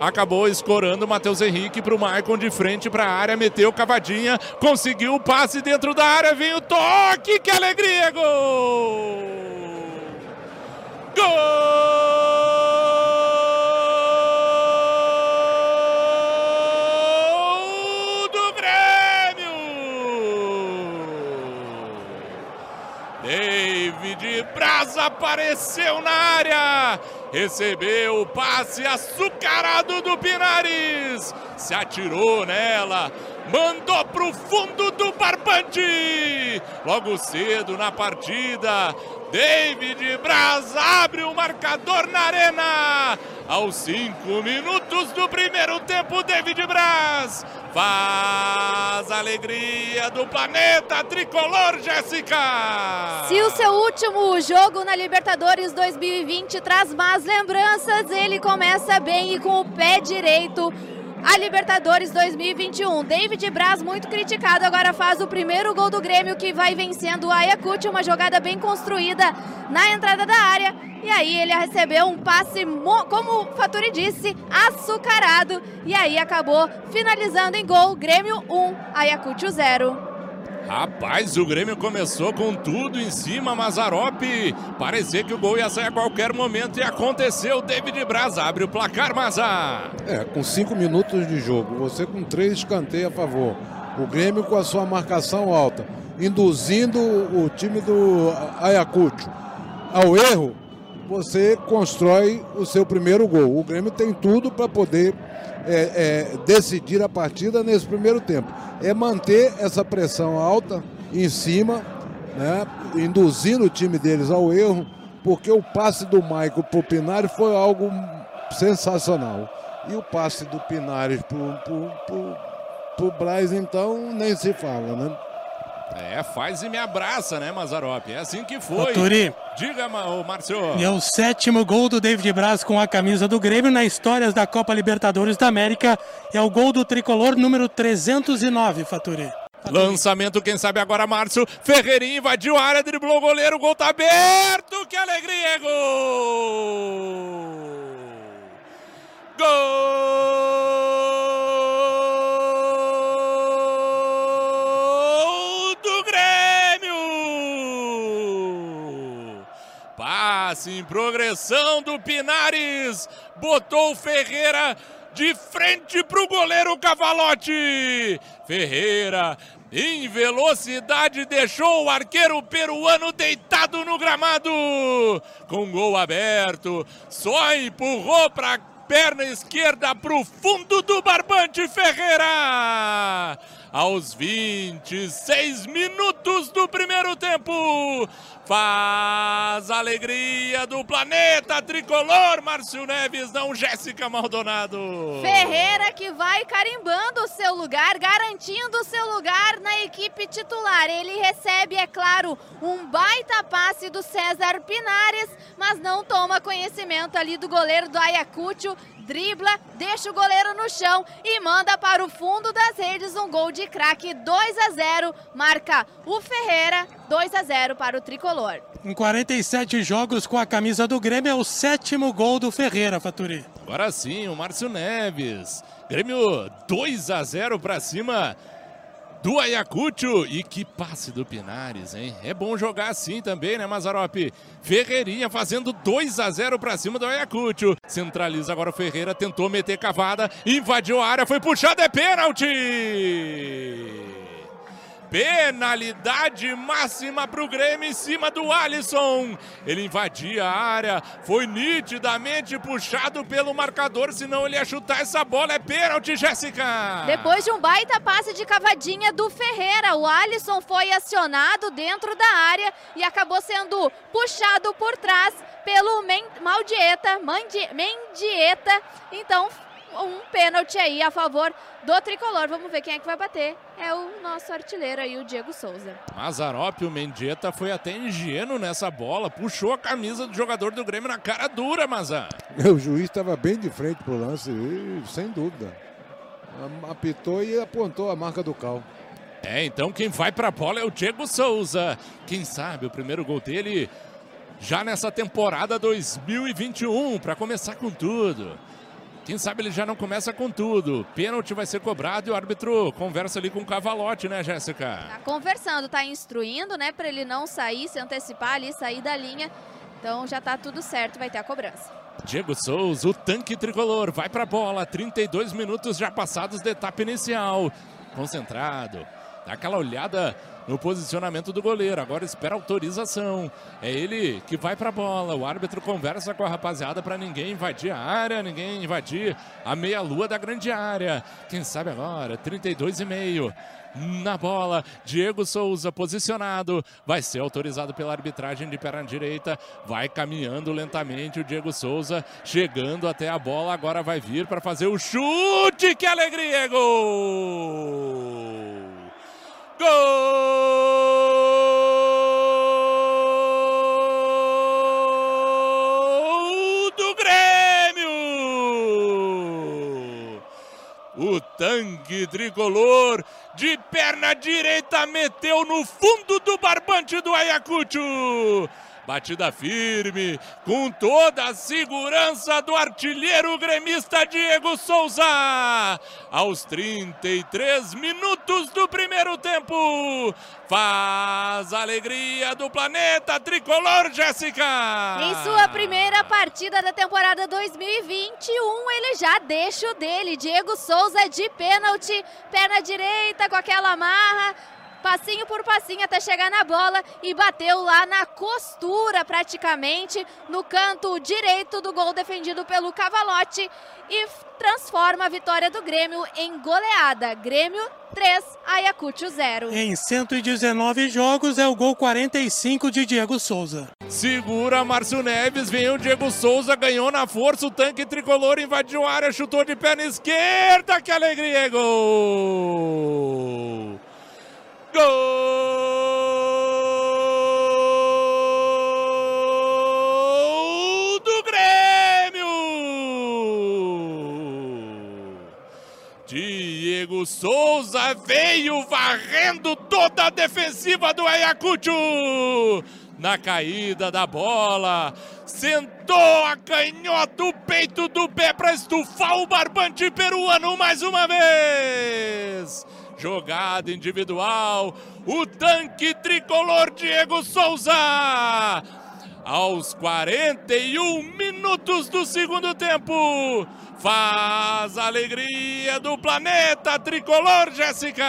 acabou escorando o Matheus Henrique para o Maicon de frente para a área, meteu cavadinha, conseguiu o passe dentro da área, vem o toque, que alegria, gol! Gol do Grêmio! David Braz apareceu na área, recebeu o passe açucarado do Pinares, se atirou nela, mandou pro fundo do barbante. Logo cedo na partida, David Braz abre o marcador na arena. Aos cinco minutos do primeiro tempo, David Braz faz a alegria do planeta tricolor, Jéssica. Se o seu último jogo na Libertadores 2020 traz más lembranças, ele começa bem e com o pé direito a Libertadores 2021. David Braz, muito criticado, agora faz o primeiro gol do Grêmio que vai vencendo o Ayacucho, uma jogada bem construída na entrada da área. E aí ele recebeu um passe, como o Faturi disse, açucarado. E aí acabou finalizando em gol. Grêmio 1, Ayacucho 0. Rapaz, o Grêmio começou com tudo em cima, Mazarop. Parecia que o gol ia sair a qualquer momento e aconteceu. David Braz abre o placar, Mazar. É, com cinco minutos de jogo, você com três escanteios a favor. O Grêmio com a sua marcação alta, induzindo o time do Ayacucho ao erro, você constrói o seu primeiro gol. O Grêmio tem tudo para poder é, é, decidir a partida nesse primeiro tempo. É manter essa pressão alta em cima, né, induzindo o time deles ao erro, porque o passe do Maico para o Pinari foi algo sensacional. E o passe do Pinares para o Braz, então, nem se fala, né? É, faz e me abraça, né, Mazarop? É assim que foi. Turi. Diga, o Márcio. E é o sétimo gol do David Braz com a camisa do Grêmio na história da Copa Libertadores da América. É o gol do tricolor número 309, Faturi. Lançamento, quem sabe agora, Márcio. Ferreirinho invadiu a área, driblou o goleiro, o gol tá aberto. Que alegria, é gol! Gol Passe em progressão do Pinares, botou o Ferreira de frente para o goleiro Cavalote. Ferreira, em velocidade, deixou o arqueiro peruano deitado no gramado. Com gol aberto, só empurrou para perna esquerda para o fundo do barbante Ferreira. Aos 26 minutos do primeiro tempo, faz a alegria do planeta tricolor, Márcio Neves, não Jéssica Maldonado. Ferreira que vai carimbando o seu lugar, garantindo o seu lugar na equipe titular. Ele recebe, é claro, um baita passe do César Pinares, mas não toma conhecimento ali do goleiro do Ayacucho dribla, deixa o goleiro no chão e manda para o fundo das redes um gol de craque 2 a 0, marca o Ferreira 2 a 0 para o tricolor. Em 47 jogos com a camisa do Grêmio é o sétimo gol do Ferreira, Faturi. Agora sim, o Márcio Neves. Grêmio 2 a 0 para cima do Ayacucho. E que passe do Pinares, hein? É bom jogar assim também, né, Mazarop? Ferreirinha fazendo 2 a 0 para cima do Ayacucho. Centraliza agora o Ferreira, tentou meter cavada, invadiu a área, foi puxado, é pênalti! Penalidade máxima para o Grêmio em cima do Alisson. Ele invadia a área, foi nitidamente puxado pelo marcador, senão ele ia chutar essa bola. É pênalti, Jéssica. Depois de um baita passe de cavadinha do Ferreira, o Alisson foi acionado dentro da área e acabou sendo puxado por trás pelo Maldieta, Mendieta. Então um pênalti aí a favor do tricolor. Vamos ver quem é que vai bater. É o nosso artilheiro aí, o Diego Souza. Mazarop, o Mendieta foi até ingênuo nessa bola, puxou a camisa do jogador do Grêmio na cara dura, Mazar. O juiz estava bem de frente pro lance, sem dúvida. Apitou e apontou a marca do cal. É, então quem vai pra bola é o Diego Souza. Quem sabe o primeiro gol dele já nessa temporada 2021, para começar com tudo. Quem sabe ele já não começa com tudo. Pênalti vai ser cobrado e o árbitro conversa ali com o Cavalote, né, Jéssica? Tá conversando, tá instruindo, né, para ele não sair, se antecipar ali, sair da linha. Então já tá tudo certo, vai ter a cobrança. Diego Souza, o tanque tricolor, vai para a bola. 32 minutos já passados da etapa inicial. Concentrado, dá aquela olhada no posicionamento do goleiro. Agora espera autorização. É ele que vai para a bola. O árbitro conversa com a rapaziada para ninguém invadir a área, ninguém invadir a meia-lua da grande área. Quem sabe agora, 32 e meio na bola. Diego Souza posicionado, vai ser autorizado pela arbitragem de perna direita, vai caminhando lentamente o Diego Souza, chegando até a bola, agora vai vir para fazer o chute, que alegria, gol! Gol do Grêmio! O tanque tricolor de perna direita meteu no fundo do barbante do Ayacucho. Batida firme, com toda a segurança do artilheiro gremista Diego Souza. Aos 33 minutos do primeiro tempo. Faz a alegria do planeta tricolor, Jéssica. Em sua primeira partida da temporada 2021, ele já deixa o dele. Diego Souza de pênalti, perna direita com aquela marra passinho por passinho até chegar na bola e bateu lá na costura praticamente no canto direito do gol defendido pelo Cavalote e transforma a vitória do Grêmio em goleada. Grêmio 3, Ayacucho 0. Em 119 jogos é o gol 45 de Diego Souza. Segura Márcio Neves, vem o Diego Souza, ganhou na força, o tanque tricolor invadiu a área, chutou de perna esquerda, que alegria, gol! Gol do Grêmio! Diego Souza veio varrendo toda a defensiva do Ayacucho. Na caída da bola, sentou a canhota o peito do pé para estufar o barbante peruano mais uma vez jogada individual, o tanque tricolor Diego Souza. Aos 41 minutos do segundo tempo, faz a alegria do planeta tricolor, Jéssica.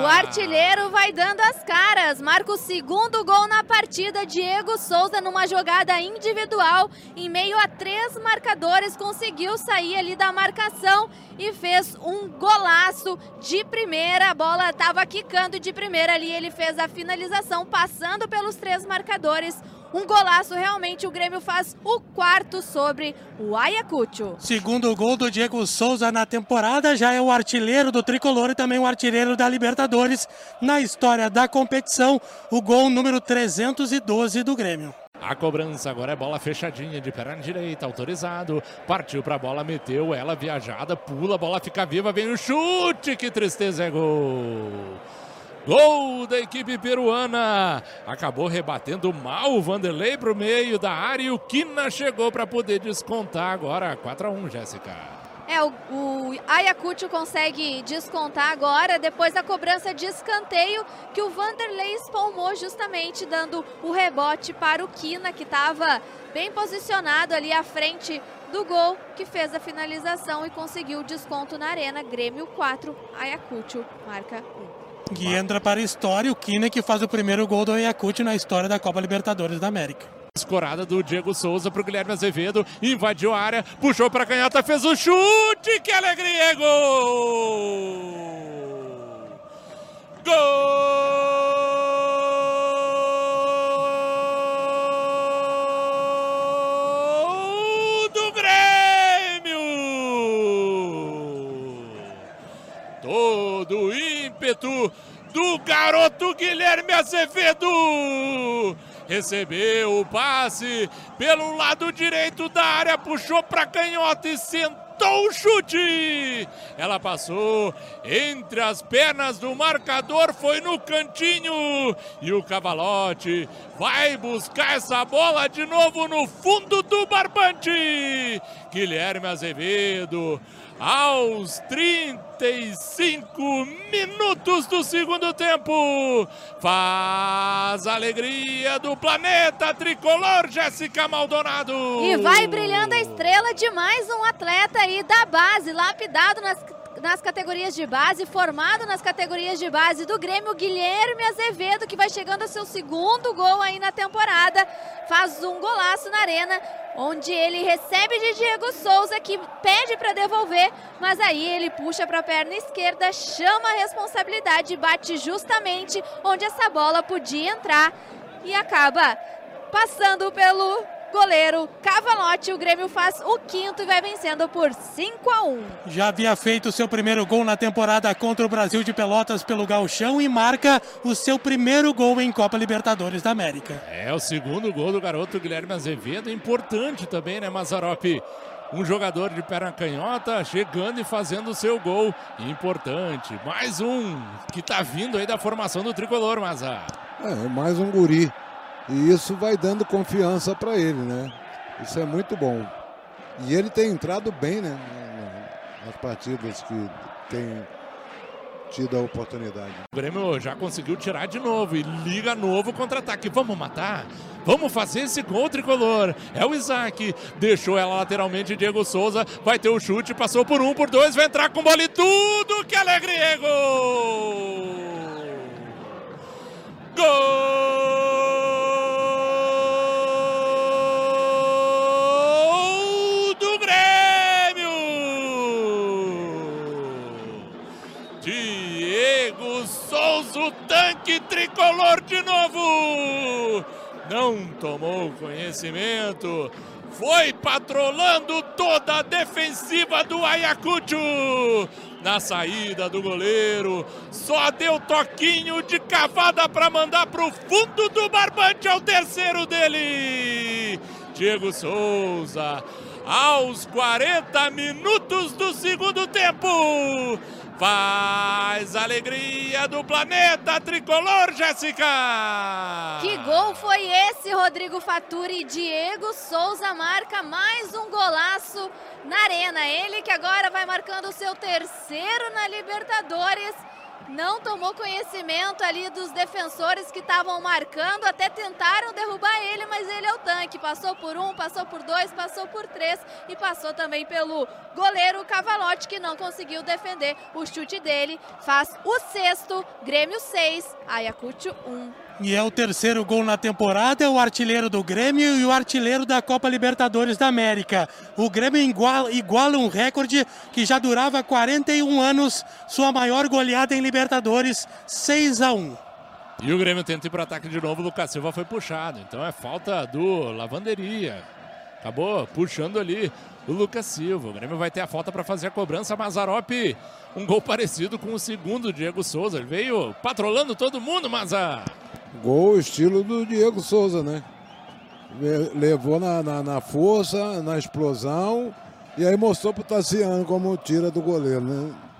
O artilheiro vai dando as caras, marca o segundo gol na partida. Diego Souza, numa jogada individual, em meio a três marcadores, conseguiu sair ali da marcação e fez um golaço de primeira. A bola estava quicando de primeira ali, ele fez a finalização, passando pelos três marcadores um golaço, realmente o Grêmio faz o quarto sobre o Ayacucho. Segundo gol do Diego Souza na temporada, já é o artilheiro do Tricolor e também o artilheiro da Libertadores na história da competição, o gol número 312 do Grêmio. A cobrança agora é bola fechadinha de perna direita, autorizado. Partiu para a bola, meteu ela viajada, pula, a bola fica viva, vem o chute, que tristeza é gol. Gol da equipe peruana. Acabou rebatendo mal o Vanderlei para o meio da área e o Kina chegou para poder descontar agora 4 a 1 Jéssica. É, o, o Ayacucho consegue descontar agora, depois da cobrança de escanteio, que o Vanderlei espalmou justamente, dando o rebote para o Kina, que estava bem posicionado ali à frente do gol, que fez a finalização e conseguiu o desconto na arena. Grêmio 4, Ayacucho marca 1. E entra para a história o Kine que faz o primeiro gol do Ayacucho na história da Copa Libertadores da América. Escorada do Diego Souza para o Guilherme Azevedo, invadiu a área, puxou para a canhota, fez o chute, que alegria, gol! Garoto Guilherme Azevedo. Recebeu o passe pelo lado direito da área, puxou para canhota e sentou o chute. Ela passou entre as pernas do marcador, foi no cantinho. E o Cavalote vai buscar essa bola de novo no fundo do barbante. Guilherme Azevedo aos 35 minutos do segundo tempo. Faz a alegria do planeta tricolor, Jéssica Maldonado. E vai brilhando a estrela de mais um atleta aí da base, lapidado nas nas categorias de base, formado nas categorias de base do Grêmio, Guilherme Azevedo, que vai chegando ao seu segundo gol aí na temporada, faz um golaço na arena, onde ele recebe de Diego Souza, que pede para devolver, mas aí ele puxa para a perna esquerda, chama a responsabilidade bate justamente onde essa bola podia entrar e acaba passando pelo goleiro Cavalote. O Grêmio faz o quinto e vai vencendo por 5 a 1. Já havia feito o seu primeiro gol na temporada contra o Brasil de Pelotas pelo Galchão e marca o seu primeiro gol em Copa Libertadores da América. É o segundo gol do garoto Guilherme Azevedo, importante também, né, Mazarope? um jogador de perna canhota chegando e fazendo o seu gol. Importante. Mais um que tá vindo aí da formação do tricolor, Maza. É, mais um guri. E isso vai dando confiança para ele, né? Isso é muito bom. E ele tem entrado bem, né? Nas partidas que tem tido a oportunidade. O Grêmio já conseguiu tirar de novo e liga novo contra-ataque. Vamos matar? Vamos fazer esse gol tricolor. É o Isaac. Deixou ela lateralmente. Diego Souza vai ter o chute. Passou por um, por dois. Vai entrar com bola e tudo. Que alegria! Gol! Gol! Tanque tricolor de novo. Não tomou conhecimento. Foi patrolando toda a defensiva do Ayacucho. Na saída do goleiro, só deu toquinho de cavada para mandar para o fundo do barbante ao terceiro dele. Diego Souza, aos 40 minutos do segundo tempo Faz alegria do planeta tricolor, Jéssica! Que gol foi esse, Rodrigo Faturi? Diego Souza marca mais um golaço na arena. Ele que agora vai marcando o seu terceiro na Libertadores não tomou conhecimento ali dos defensores que estavam marcando, até tentaram derrubar ele, mas ele é o tanque. Passou por um, passou por dois, passou por três e passou também pelo goleiro Cavalote, que não conseguiu defender o chute dele. Faz o sexto, Grêmio 6, Ayacucho 1. E é o terceiro gol na temporada, é o artilheiro do Grêmio e o artilheiro da Copa Libertadores da América. O Grêmio iguala, iguala um recorde que já durava 41 anos, sua maior goleada em Libertadores, 6 a 1. E o Grêmio tenta ir para ataque de novo, o Lucas Silva foi puxado. Então é falta do Lavanderia. Acabou puxando ali o Lucas Silva. O Grêmio vai ter a falta para fazer a cobrança. Mazarop, um gol parecido com o segundo Diego Souza. Ele veio patrolando todo mundo, Mazar. Gol estilo do Diego Souza, né? Levou na, na, na força, na explosão e aí mostrou pro Tassiano como tira do goleiro, né?